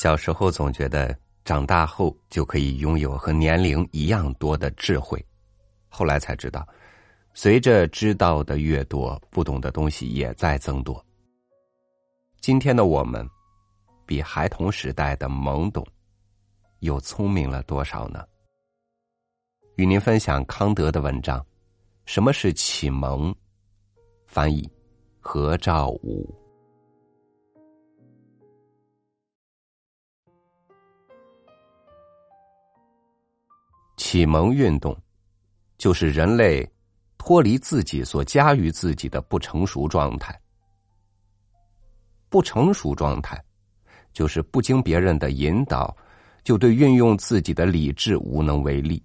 小时候总觉得长大后就可以拥有和年龄一样多的智慧，后来才知道，随着知道的越多，不懂的东西也在增多。今天的我们，比孩童时代的懵懂，又聪明了多少呢？与您分享康德的文章：什么是启蒙？翻译何兆武。启蒙运动，就是人类脱离自己所加于自己的不成熟状态。不成熟状态，就是不经别人的引导，就对运用自己的理智无能为力。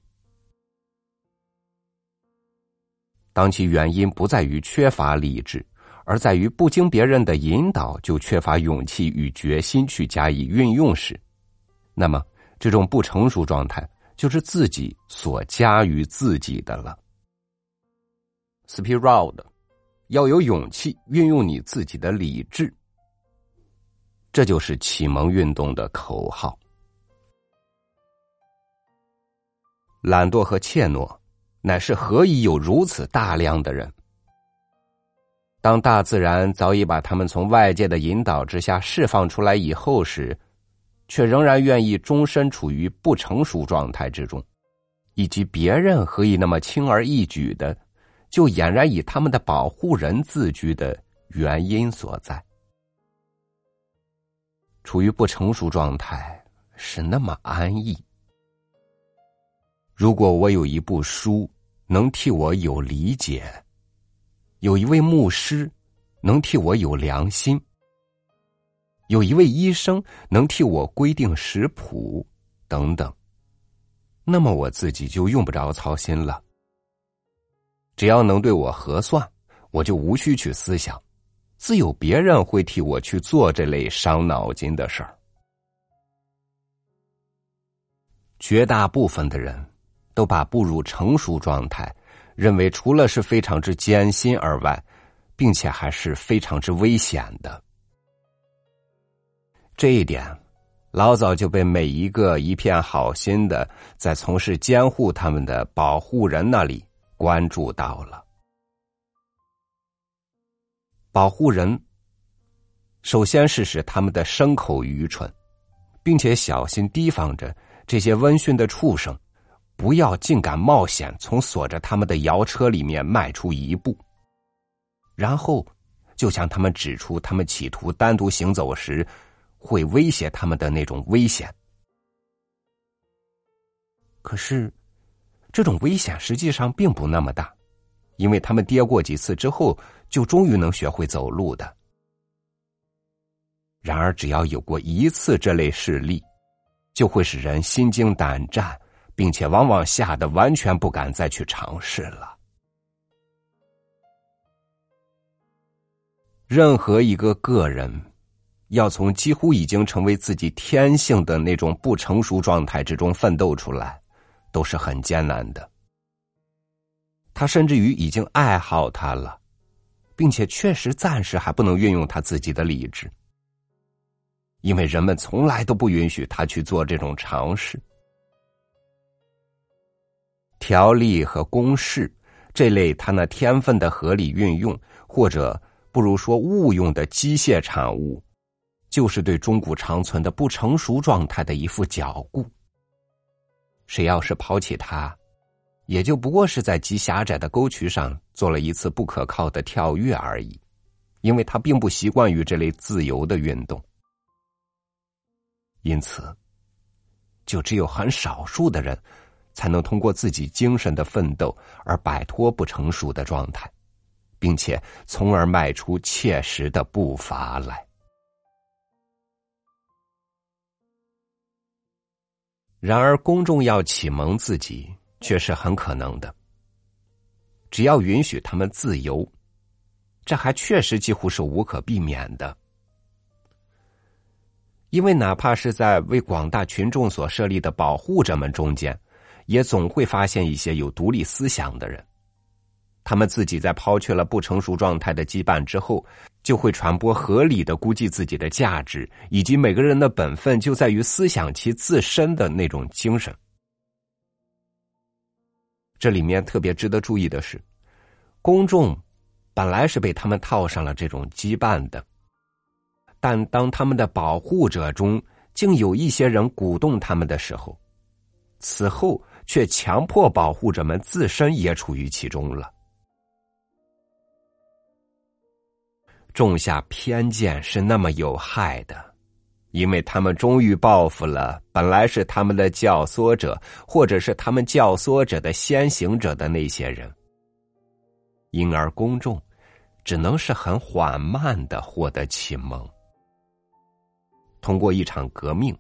当其原因不在于缺乏理智，而在于不经别人的引导就缺乏勇气与决心去加以运用时，那么这种不成熟状态。就是自己所加于自己的了。Spiral 的，要有勇气运用你自己的理智，这就是启蒙运动的口号。懒惰和怯懦，乃是何以有如此大量的人？当大自然早已把他们从外界的引导之下释放出来以后时。却仍然愿意终身处于不成熟状态之中，以及别人何以那么轻而易举的就俨然以他们的保护人自居的原因所在。处于不成熟状态是那么安逸。如果我有一部书能替我有理解，有一位牧师能替我有良心。有一位医生能替我规定食谱，等等，那么我自己就用不着操心了。只要能对我核算，我就无需去思想，自有别人会替我去做这类伤脑筋的事儿。绝大部分的人都把步入成熟状态认为除了是非常之艰辛而外，并且还是非常之危险的。这一点，老早就被每一个一片好心的在从事监护他们的保护人那里关注到了。保护人首先是使他们的牲口愚蠢，并且小心提防着这些温驯的畜生，不要竟敢冒险从锁着他们的摇车里面迈出一步。然后，就向他们指出他们企图单独行走时。会威胁他们的那种危险，可是这种危险实际上并不那么大，因为他们跌过几次之后，就终于能学会走路的。然而，只要有过一次这类事例，就会使人心惊胆战，并且往往吓得完全不敢再去尝试了。任何一个个人。要从几乎已经成为自己天性的那种不成熟状态之中奋斗出来，都是很艰难的。他甚至于已经爱好他了，并且确实暂时还不能运用他自己的理智，因为人们从来都不允许他去做这种尝试。条例和公式这类他那天分的合理运用，或者不如说误用的机械产物。就是对中古长存的不成熟状态的一副脚固。谁要是抛弃它，也就不过是在极狭窄的沟渠上做了一次不可靠的跳跃而已，因为他并不习惯于这类自由的运动。因此，就只有很少数的人，才能通过自己精神的奋斗而摆脱不成熟的状态，并且从而迈出切实的步伐来。然而，公众要启蒙自己，却是很可能的。只要允许他们自由，这还确实几乎是无可避免的。因为哪怕是在为广大群众所设立的保护者们中间，也总会发现一些有独立思想的人。他们自己在抛却了不成熟状态的羁绊之后，就会传播合理的估计自己的价值，以及每个人的本分就在于思想其自身的那种精神。这里面特别值得注意的是，公众本来是被他们套上了这种羁绊的，但当他们的保护者中竟有一些人鼓动他们的时候，此后却强迫保护者们自身也处于其中了。种下偏见是那么有害的。因为他们终于报复了本来是他们的教唆者，或者是他们教唆者的先行者的那些人，因而公众只能是很缓慢的获得启蒙。通过一场革命，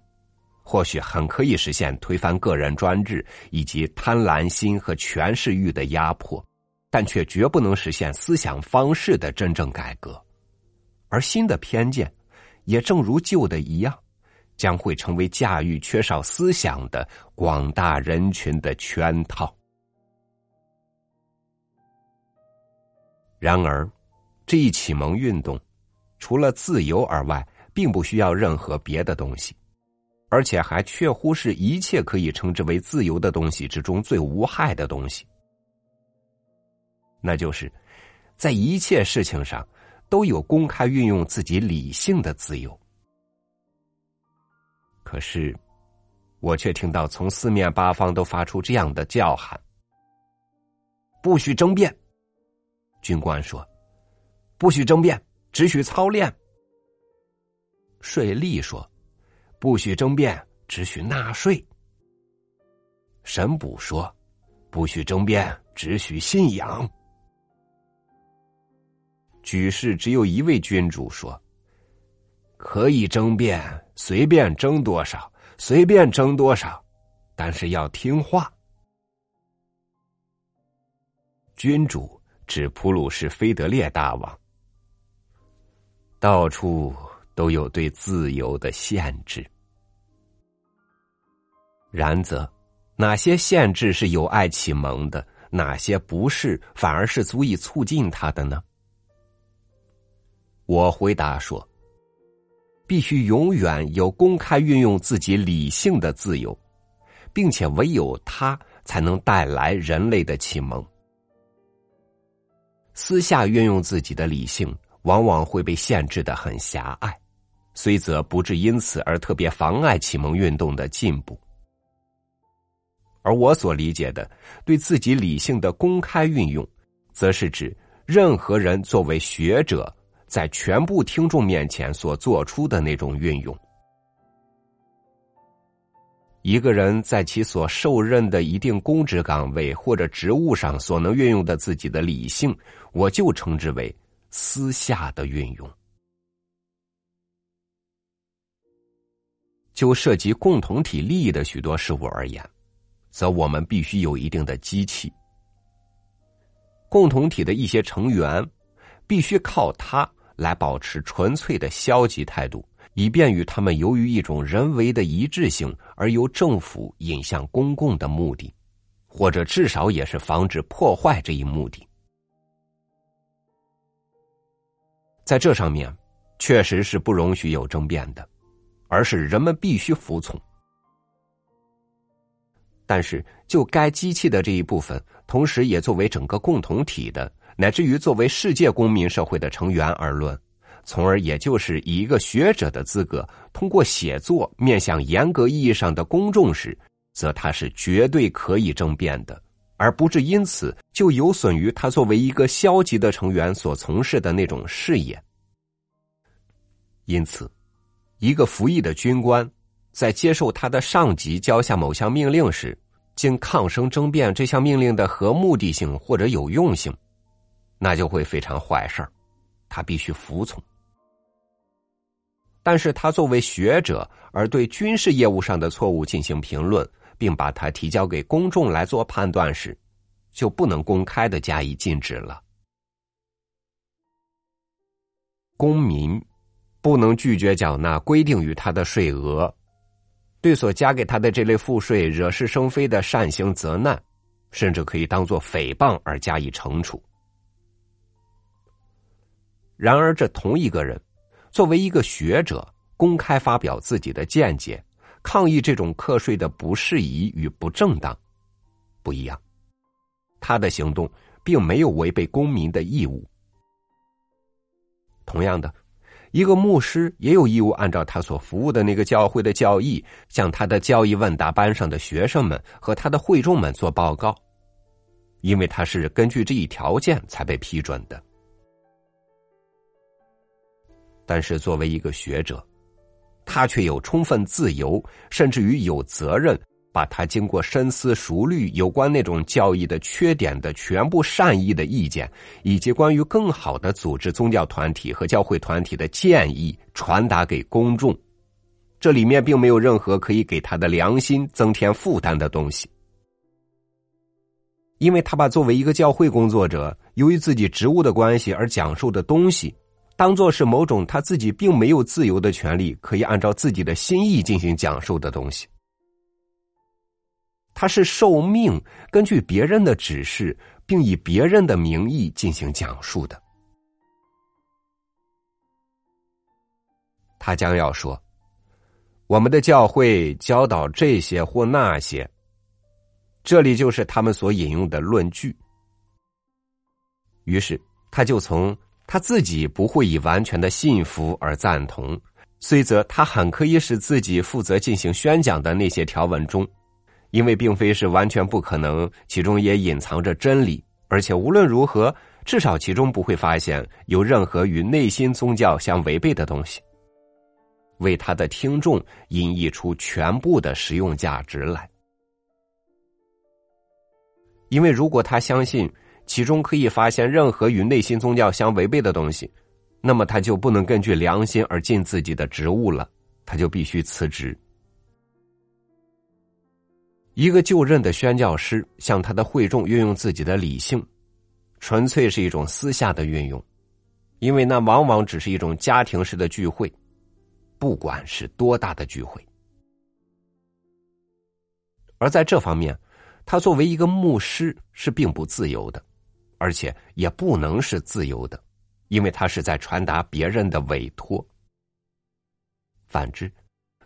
或许很可以实现推翻个人专制以及贪婪心和权势欲的压迫，但却绝不能实现思想方式的真正改革，而新的偏见。也正如旧的一样，将会成为驾驭缺少思想的广大人群的圈套。然而，这一启蒙运动，除了自由而外，并不需要任何别的东西，而且还确乎是一切可以称之为自由的东西之中最无害的东西。那就是，在一切事情上。都有公开运用自己理性的自由，可是，我却听到从四面八方都发出这样的叫喊：“不许争辩！”军官说：“不许争辩，只许操练。”税吏说：“不许争辩，只许纳税。”神捕说：“不许争辩，只许信仰。”举世只有一位君主说：“可以争辩，随便争多少，随便争多少，但是要听话。”君主指普鲁士菲德烈大王。到处都有对自由的限制，然则哪些限制是有爱启蒙的，哪些不是，反而是足以促进他的呢？我回答说：“必须永远有公开运用自己理性的自由，并且唯有它才能带来人类的启蒙。私下运用自己的理性，往往会被限制的很狭隘，虽则不至因此而特别妨碍启蒙运动的进步。而我所理解的对自己理性的公开运用，则是指任何人作为学者。”在全部听众面前所做出的那种运用，一个人在其所受任的一定公职岗位或者职务上所能运用的自己的理性，我就称之为私下的运用。就涉及共同体利益的许多事物而言，则我们必须有一定的机器。共同体的一些成员必须靠它。来保持纯粹的消极态度，以便于他们由于一种人为的一致性而由政府引向公共的目的，或者至少也是防止破坏这一目的。在这上面，确实是不容许有争辩的，而是人们必须服从。但是，就该机器的这一部分，同时也作为整个共同体的。乃至于作为世界公民社会的成员而论，从而也就是以一个学者的资格，通过写作面向严格意义上的公众时，则他是绝对可以争辩的，而不至因此就有损于他作为一个消极的成员所从事的那种事业。因此，一个服役的军官在接受他的上级交下某项命令时，经抗声争辩这项命令的合目的性或者有用性。那就会非常坏事，他必须服从。但是他作为学者而对军事业务上的错误进行评论，并把它提交给公众来做判断时，就不能公开的加以禁止了。公民不能拒绝缴纳规定于他的税额，对所加给他的这类赋税惹是生非的善行责难，甚至可以当做诽谤而加以惩处。然而，这同一个人，作为一个学者，公开发表自己的见解，抗议这种课税的不适宜与不正当，不一样。他的行动并没有违背公民的义务。同样的，一个牧师也有义务按照他所服务的那个教会的教义，向他的教义问答班上的学生们和他的会众们做报告，因为他是根据这一条件才被批准的。但是，作为一个学者，他却有充分自由，甚至于有责任，把他经过深思熟虑有关那种教义的缺点的全部善意的意见，以及关于更好的组织宗教团体和教会团体的建议传达给公众。这里面并没有任何可以给他的良心增添负担的东西，因为他把作为一个教会工作者，由于自己职务的关系而讲述的东西。当做是某种他自己并没有自由的权利，可以按照自己的心意进行讲述的东西。他是受命根据别人的指示，并以别人的名义进行讲述的。他将要说：“我们的教会教导这些或那些。”这里就是他们所引用的论据。于是他就从。他自己不会以完全的信服而赞同，虽则他很可以使自己负责进行宣讲的那些条文中，因为并非是完全不可能，其中也隐藏着真理，而且无论如何，至少其中不会发现有任何与内心宗教相违背的东西，为他的听众引绎出全部的实用价值来。因为如果他相信。其中可以发现任何与内心宗教相违背的东西，那么他就不能根据良心而尽自己的职务了，他就必须辞职。一个就任的宣教师向他的会众运用自己的理性，纯粹是一种私下的运用，因为那往往只是一种家庭式的聚会，不管是多大的聚会。而在这方面，他作为一个牧师是并不自由的。而且也不能是自由的，因为他是在传达别人的委托。反之，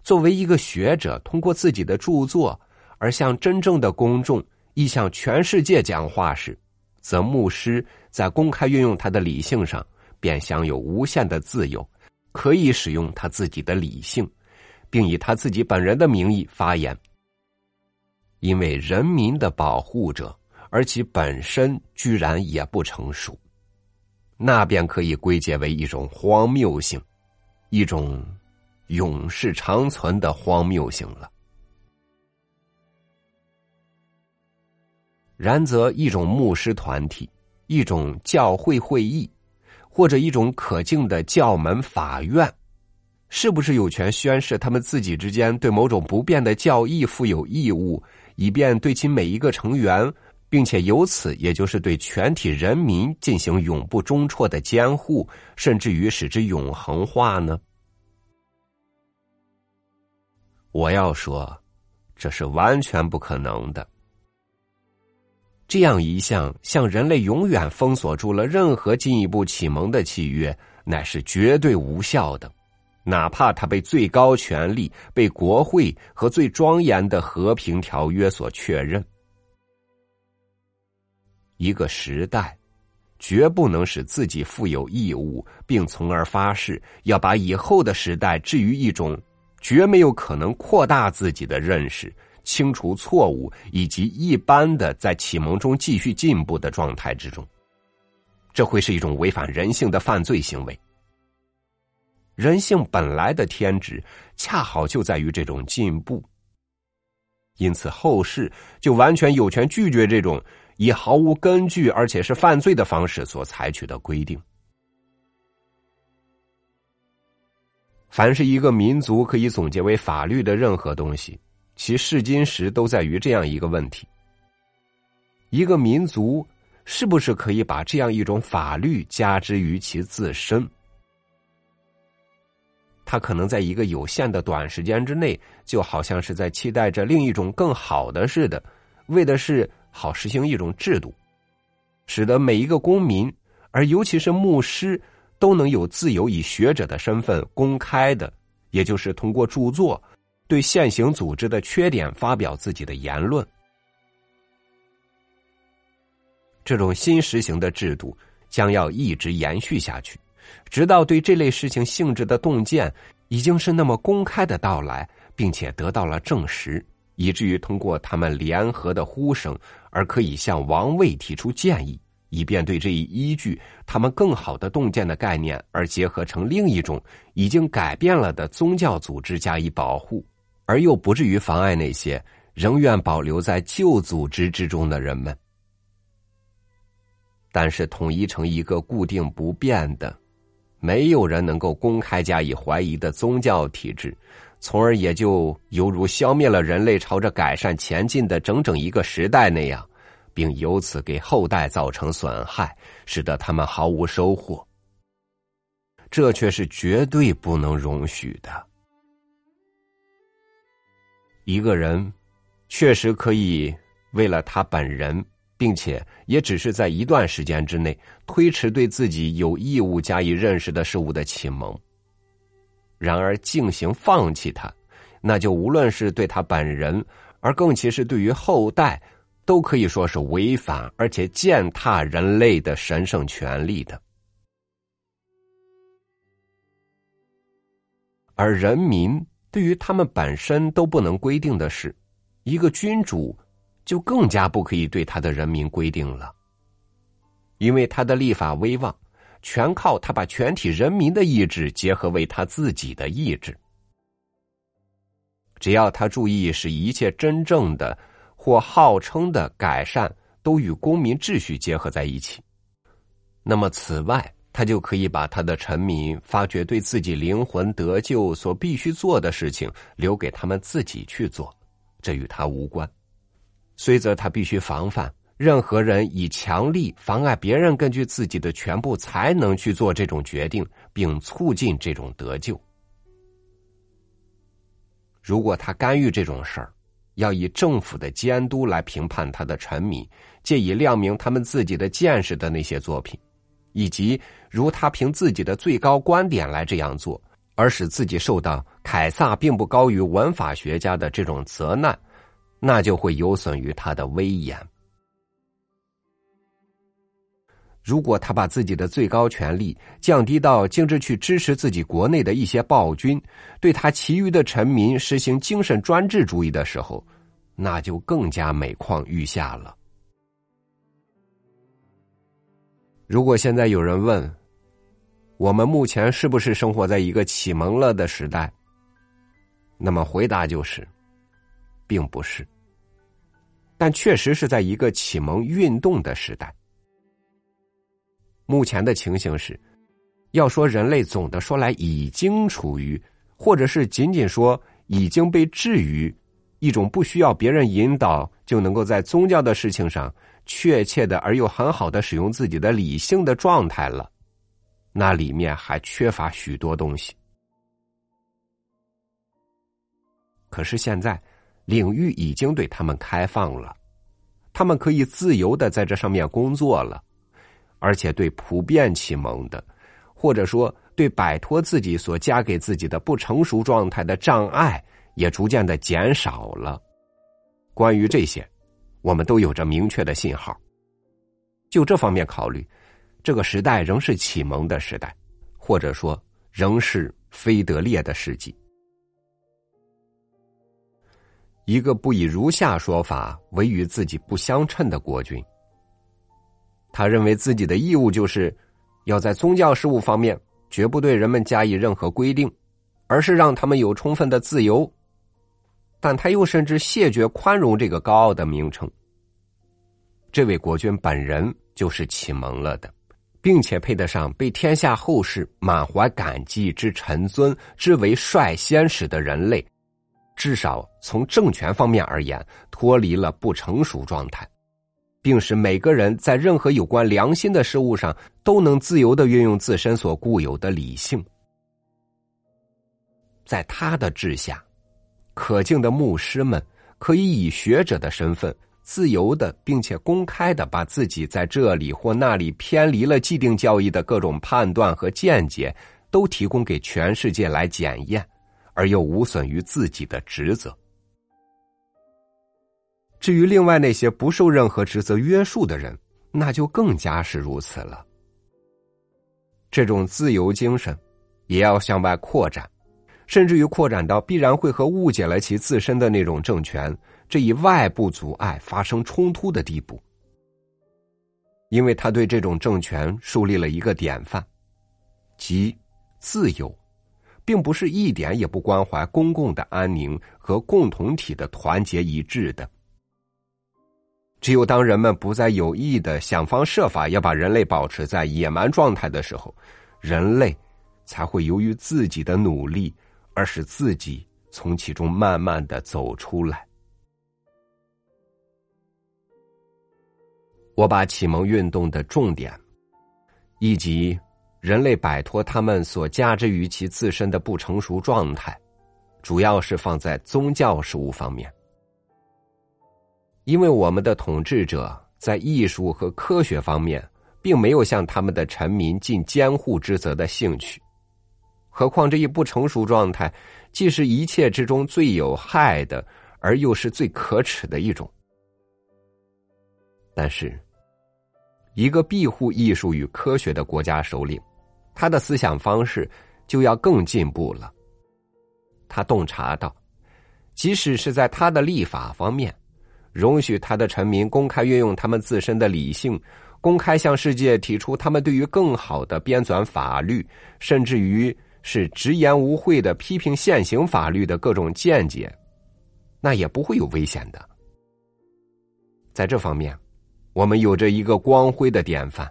作为一个学者，通过自己的著作而向真正的公众，亦向全世界讲话时，则牧师在公开运用他的理性上，便享有无限的自由，可以使用他自己的理性，并以他自己本人的名义发言，因为人民的保护者。而其本身居然也不成熟，那便可以归结为一种荒谬性，一种永世长存的荒谬性了。然则，一种牧师团体、一种教会会议，或者一种可敬的教门法院，是不是有权宣誓他们自己之间对某种不变的教义负有义务，以便对其每一个成员？并且由此，也就是对全体人民进行永不中辍的监护，甚至于使之永恒化呢？我要说，这是完全不可能的。这样一项向人类永远封锁住了任何进一步启蒙的契约，乃是绝对无效的，哪怕它被最高权力、被国会和最庄严的和平条约所确认。一个时代，绝不能使自己负有义务，并从而发誓要把以后的时代置于一种绝没有可能扩大自己的认识、清除错误以及一般的在启蒙中继续进步的状态之中。这会是一种违反人性的犯罪行为。人性本来的天职，恰好就在于这种进步，因此后世就完全有权拒绝这种。以毫无根据而且是犯罪的方式所采取的规定。凡是一个民族可以总结为法律的任何东西，其试金石都在于这样一个问题：一个民族是不是可以把这样一种法律加之于其自身？他可能在一个有限的短时间之内，就好像是在期待着另一种更好的似的，为的是。好实行一种制度，使得每一个公民，而尤其是牧师，都能有自由以学者的身份公开的，也就是通过著作对现行组织的缺点发表自己的言论。这种新实行的制度将要一直延续下去，直到对这类事情性质的洞见已经是那么公开的到来，并且得到了证实，以至于通过他们联合的呼声而可以向王位提出建议，以便对这一依据他们更好的洞见的概念而结合成另一种已经改变了的宗教组织加以保护，而又不至于妨碍那些仍愿保留在旧组织之中的人们。但是统一成一个固定不变的、没有人能够公开加以怀疑的宗教体制，从而也就犹如消灭了人类朝着改善前进的整整一个时代那样，并由此给后代造成损害，使得他们毫无收获。这却是绝对不能容许的。一个人确实可以为了他本人。并且也只是在一段时间之内推迟对自己有义务加以认识的事物的启蒙。然而，进行放弃它，那就无论是对他本人，而更其是对于后代，都可以说是违反而且践踏人类的神圣权利的。而人民对于他们本身都不能规定的是，一个君主。就更加不可以对他的人民规定了，因为他的立法威望全靠他把全体人民的意志结合为他自己的意志。只要他注意使一切真正的或号称的改善都与公民秩序结合在一起，那么此外，他就可以把他的臣民发觉对自己灵魂得救所必须做的事情留给他们自己去做，这与他无关。虽则他必须防范任何人以强力妨碍别人根据自己的全部才能去做这种决定，并促进这种得救。如果他干预这种事儿，要以政府的监督来评判他的臣民，借以亮明他们自己的见识的那些作品，以及如他凭自己的最高观点来这样做，而使自己受到凯撒并不高于文法学家的这种责难。那就会有损于他的威严。如果他把自己的最高权力降低到径直去支持自己国内的一些暴君，对他其余的臣民实行精神专制主义的时候，那就更加每况愈下了。如果现在有人问，我们目前是不是生活在一个启蒙了的时代？那么回答就是。并不是，但确实是在一个启蒙运动的时代。目前的情形是，要说人类总的说来已经处于，或者是仅仅说已经被置于一种不需要别人引导就能够在宗教的事情上确切的而又很好的使用自己的理性的状态了，那里面还缺乏许多东西。可是现在。领域已经对他们开放了，他们可以自由的在这上面工作了，而且对普遍启蒙的，或者说对摆脱自己所加给自己的不成熟状态的障碍，也逐渐的减少了。关于这些，我们都有着明确的信号。就这方面考虑，这个时代仍是启蒙的时代，或者说仍是非德烈的世纪。一个不以如下说法为与自己不相称的国君，他认为自己的义务就是要在宗教事务方面绝不对人们加以任何规定，而是让他们有充分的自由。但他又甚至谢绝宽容这个高傲的名称。这位国君本人就是启蒙了的，并且配得上被天下后世满怀感激之臣尊之为率先使的人类。至少从政权方面而言，脱离了不成熟状态，并使每个人在任何有关良心的事物上都能自由的运用自身所固有的理性。在他的治下，可敬的牧师们可以以学者的身份，自由的，并且公开的把自己在这里或那里偏离了既定教义的各种判断和见解，都提供给全世界来检验，而又无损于自己的职责。至于另外那些不受任何职责约束的人，那就更加是如此了。这种自由精神，也要向外扩展，甚至于扩展到必然会和误解了其自身的那种政权这一外部阻碍发生冲突的地步。因为他对这种政权树立了一个典范，即自由，并不是一点也不关怀公共的安宁和共同体的团结一致的。只有当人们不再有意的想方设法要把人类保持在野蛮状态的时候，人类才会由于自己的努力而使自己从其中慢慢的走出来。我把启蒙运动的重点，以及人类摆脱他们所加之于其自身的不成熟状态，主要是放在宗教事务方面。因为我们的统治者在艺术和科学方面，并没有向他们的臣民尽监护之责的兴趣，何况这一不成熟状态，既是一切之中最有害的，而又是最可耻的一种。但是，一个庇护艺术与科学的国家首领，他的思想方式就要更进步了。他洞察到，即使是在他的立法方面。容许他的臣民公开运用他们自身的理性，公开向世界提出他们对于更好的编纂法律，甚至于是直言无讳的批评现行法律的各种见解，那也不会有危险的。在这方面，我们有着一个光辉的典范，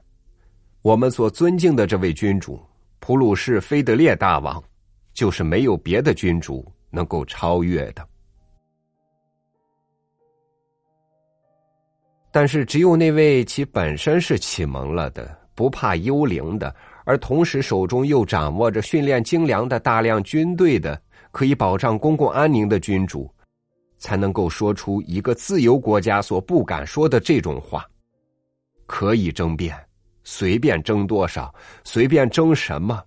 我们所尊敬的这位君主普鲁士菲德烈大王，就是没有别的君主能够超越的。但是，只有那位其本身是启蒙了的、不怕幽灵的，而同时手中又掌握着训练精良的大量军队的、可以保障公共安宁的君主，才能够说出一个自由国家所不敢说的这种话：可以争辩，随便争多少，随便争什么，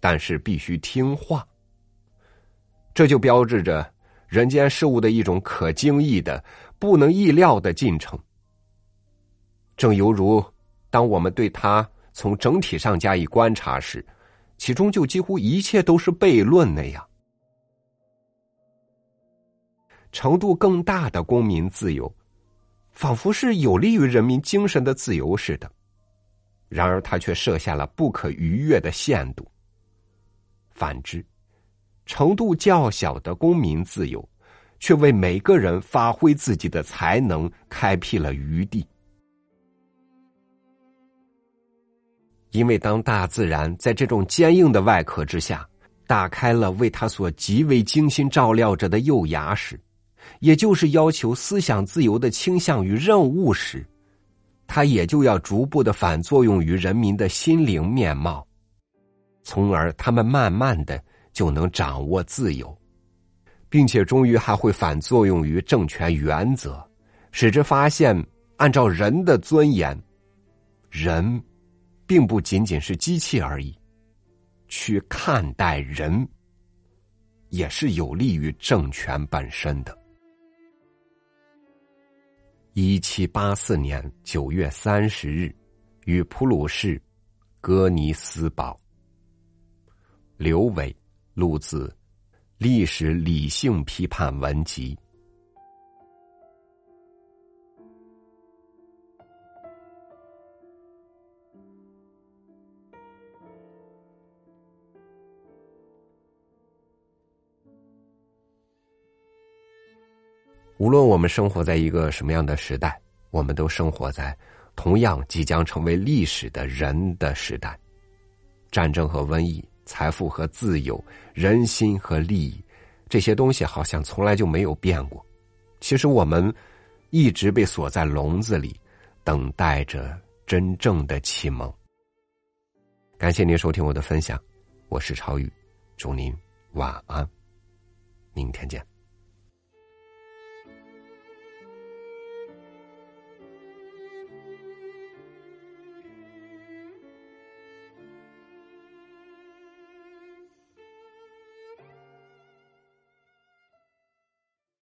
但是必须听话。这就标志着人间事物的一种可惊异的、不能意料的进程。正犹如，当我们对它从整体上加以观察时，其中就几乎一切都是悖论那样。程度更大的公民自由，仿佛是有利于人民精神的自由似的；然而，他却设下了不可逾越的限度。反之，程度较小的公民自由，却为每个人发挥自己的才能开辟了余地。因为当大自然在这种坚硬的外壳之下打开了为他所极为精心照料着的幼芽时，也就是要求思想自由的倾向与任务时，他也就要逐步的反作用于人民的心灵面貌，从而他们慢慢的就能掌握自由，并且终于还会反作用于政权原则，使之发现按照人的尊严，人。并不仅仅是机器而已，去看待人，也是有利于政权本身的。一七八四年九月三十日，与普鲁士哥尼斯堡。刘伟录自《历史理性批判文集》。无论我们生活在一个什么样的时代，我们都生活在同样即将成为历史的人的时代。战争和瘟疫，财富和自由，人心和利益，这些东西好像从来就没有变过。其实我们一直被锁在笼子里，等待着真正的启蒙。感谢您收听我的分享，我是超宇，祝您晚安，明天见。